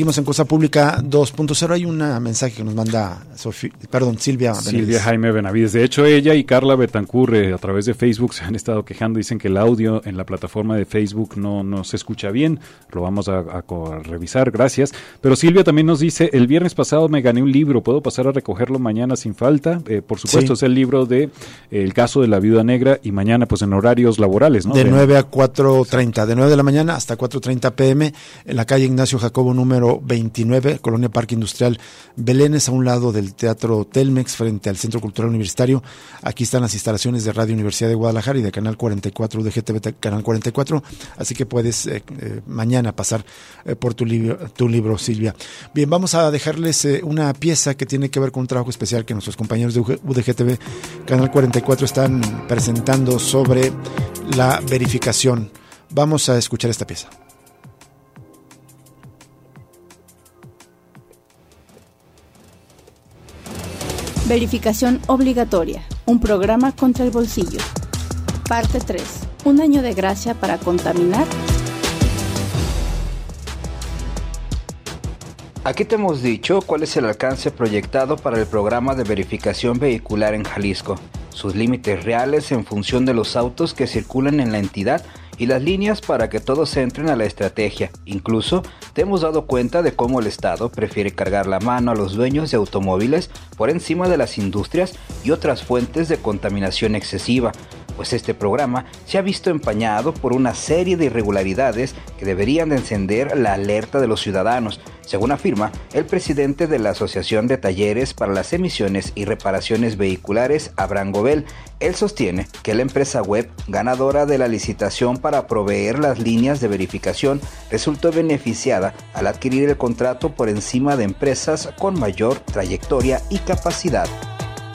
Seguimos en Cosa Pública 2.0. Hay un mensaje que nos manda perdón, Silvia Benavides. Silvia Jaime Benavides. De hecho, ella y Carla Betancur a través de Facebook se han estado quejando. Dicen que el audio en la plataforma de Facebook no, no se escucha bien. Lo vamos a, revisar. Gracias. Pero Silvia también nos dice: El viernes pasado me gané un libro. ¿Puedo pasar a recogerlo mañana sin falta? Eh, por supuesto, es el libro de eh, El caso de la viuda negra y mañana, pues en horarios laborales, ¿no? De 9 a 4.30. De 9 de la mañana hasta 4.30 pm en la calle Ignacio Jacobo número 29, Colonia Parque Industrial Belénes, a un lado del Teatro Telmex, frente al Centro Cultural Universitario. Aquí están las instalaciones de Radio Universidad de Guadalajara y de Canal 44, de GTV Canal 44, así que puedes eh, eh, mañana pasar eh, por tu libro, tu libro, Silvia. Bien, vamos a dejarles una pieza que tiene que ver con un trabajo especial que nuestros compañeros de UDGTV Canal 44 están presentando sobre la verificación. Vamos a escuchar esta pieza. Verificación obligatoria. Un programa contra el bolsillo. Parte 3. Un año de gracia para contaminar. Aquí te hemos dicho cuál es el alcance proyectado para el programa de verificación vehicular en Jalisco, sus límites reales en función de los autos que circulan en la entidad y las líneas para que todos entren a la estrategia. Incluso te hemos dado cuenta de cómo el Estado prefiere cargar la mano a los dueños de automóviles por encima de las industrias y otras fuentes de contaminación excesiva, pues este programa se ha visto empañado por una serie de irregularidades que deberían de encender la alerta de los ciudadanos, según afirma el presidente de la Asociación de Talleres para las Emisiones y Reparaciones Vehiculares, Abraham Gobel. Él sostiene que la empresa web ganadora de la licitación para proveer las líneas de verificación resultó beneficiada al adquirir el contrato por encima de empresas con mayor trayectoria y capacidad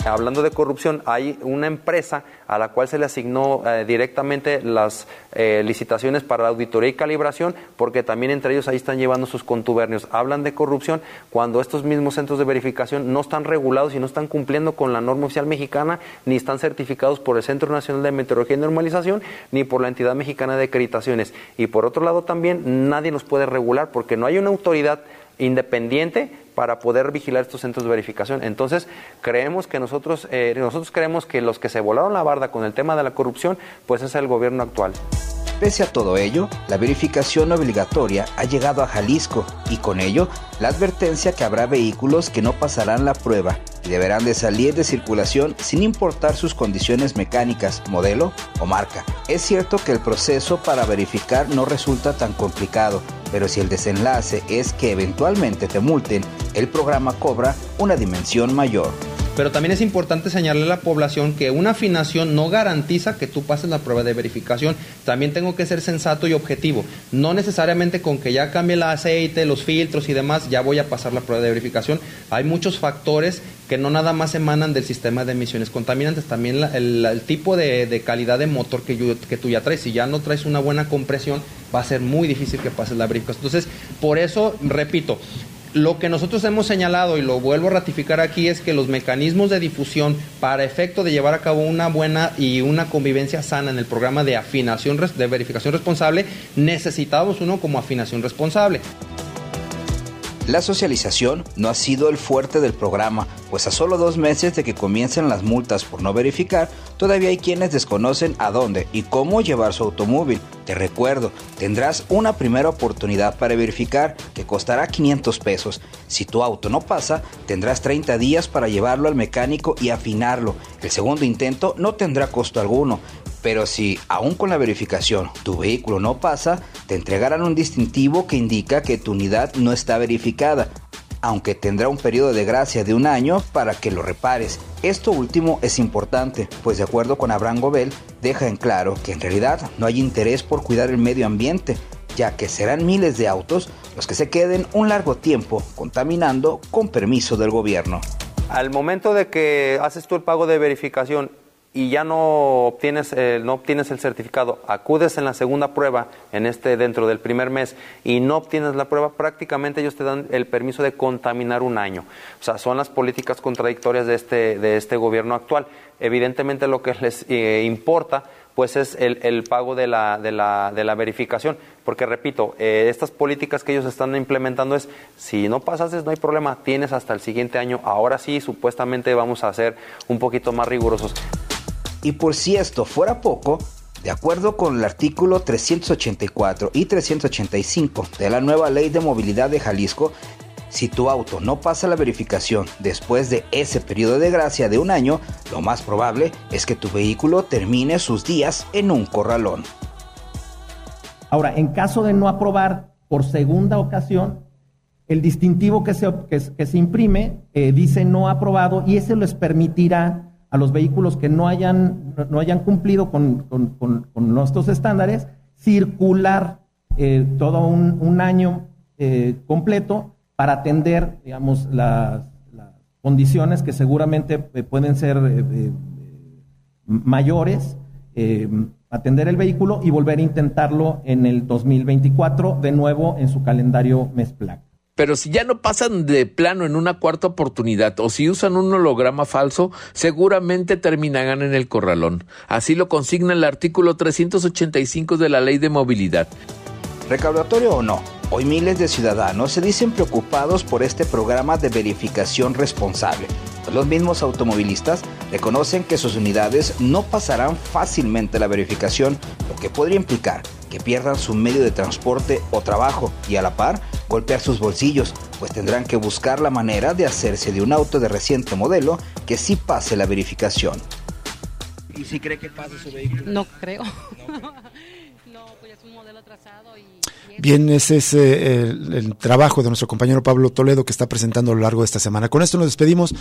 hablando de corrupción, hay una empresa a la cual se le asignó eh, directamente las eh, licitaciones para auditoría y calibración, porque también entre ellos ahí están llevando sus contubernios. Hablan de corrupción cuando estos mismos centros de verificación no están regulados y no están cumpliendo con la norma oficial mexicana, ni están certificados por el Centro Nacional de Meteorología y Normalización, ni por la entidad mexicana de acreditaciones. Y por otro lado también nadie los puede regular porque no hay una autoridad independiente para poder vigilar estos centros de verificación. Entonces, creemos que nosotros, eh, nosotros creemos que los que se volaron la barda con el tema de la corrupción, pues es el gobierno actual. Pese a todo ello, la verificación obligatoria ha llegado a Jalisco y con ello la advertencia que habrá vehículos que no pasarán la prueba y deberán de salir de circulación sin importar sus condiciones mecánicas, modelo o marca. Es cierto que el proceso para verificar no resulta tan complicado, pero si el desenlace es que eventualmente te multen, el programa cobra una dimensión mayor. Pero también es importante señalarle a la población que una afinación no garantiza que tú pases la prueba de verificación. También tengo que ser sensato y objetivo. No necesariamente con que ya cambie el aceite, los filtros y demás, ya voy a pasar la prueba de verificación. Hay muchos factores que no nada más emanan del sistema de emisiones contaminantes, también el, tipo de, calidad de motor que, que tú ya traes. Si ya no traes una buena compresión, va a ser muy difícil que pases la verificación. Entonces, por eso, repito, lo que nosotros hemos señalado y lo vuelvo a ratificar aquí es que los mecanismos de difusión para efecto de llevar a cabo una buena y una convivencia sana en el programa de afinación de verificación responsable, necesitamos uno como afinación responsable. La socialización no ha sido el fuerte del programa, pues a solo dos meses de que comiencen las multas por no verificar, todavía hay quienes desconocen a dónde y cómo llevar su automóvil. Te recuerdo, tendrás una primera oportunidad para verificar que costará 500 pesos. Si tu auto no pasa, tendrás 30 días para llevarlo al mecánico y afinarlo. El segundo intento no tendrá costo alguno. Pero si, aún con la verificación, tu vehículo no pasa, te entregarán un distintivo que indica que tu unidad no está verificada, aunque tendrá un periodo de gracia de un año para que lo repares. Esto último es importante, pues de acuerdo con Abraham Gobel, deja en claro que en realidad no hay interés por cuidar el medio ambiente, ya que serán miles de autos los que se queden un largo tiempo contaminando con permiso del gobierno. Al momento de que haces tú el pago de verificación y ya no obtienes, eh, no obtienes el certificado, acudes en la segunda prueba, en este dentro del primer mes, y no obtienes la prueba, prácticamente ellos te dan el permiso de contaminar un año. O sea, son las políticas contradictorias de este, de este gobierno actual. Evidentemente lo que les eh, importa pues es el, el pago de la, de, la, de la verificación. Porque repito, eh, estas políticas que ellos están implementando es, si no pasas, no hay problema, tienes hasta el siguiente año. Ahora sí, supuestamente vamos a ser un poquito más rigurosos. Y por si esto fuera poco, de acuerdo con el artículo 384 y 385 de la nueva Ley de Movilidad de Jalisco, si tu auto no pasa la verificación después de ese periodo de gracia de un año, lo más probable es que tu vehículo termine sus días en un corralón. Ahora, en caso de no aprobar por segunda ocasión, el distintivo que se, que, se imprime eh, dice no aprobado y ese les permitirá a los vehículos que no hayan, no hayan cumplido con, nuestros estándares circular eh, todo un, año eh, completo para atender, digamos, las, condiciones que seguramente eh, pueden ser mayores, atender el vehículo y volver a intentarlo en el 2024 de nuevo en su calendario mes placa. Pero si ya no pasan de plano en una cuarta oportunidad o si usan un holograma falso, seguramente terminarán en el corralón. Así lo consigna el artículo 385 de la Ley de Movilidad. Recaudatorio o no, hoy miles de ciudadanos se dicen preocupados por este programa de verificación responsable. Pues los mismos automovilistas reconocen que sus unidades no pasarán fácilmente la verificación, lo que podría implicar que pierdan su medio de transporte o trabajo y a la par golpear sus bolsillos, pues tendrán que buscar la manera de hacerse de un auto de reciente modelo que sí pase la verificación. ¿Y si cree que pase su vehículo? No creo. No, [laughs] pues es un modelo atrasado y Bien, ese es eh, el, trabajo de nuestro compañero Pablo Toledo que está presentando a lo largo de esta semana. Con esto nos despedimos.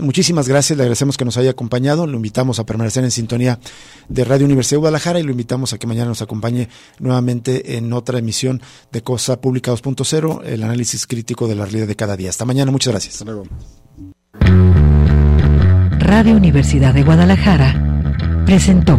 muchísimas gracias, le agradecemos que nos haya acompañado. Lo invitamos a permanecer en sintonía de Radio Universidad de Guadalajara y lo invitamos a que mañana nos acompañe nuevamente en otra emisión de Cosa Pública 2.0, el análisis crítico de la realidad de cada día. Hasta mañana, muchas gracias. Hasta luego. Radio Universidad de Guadalajara presentó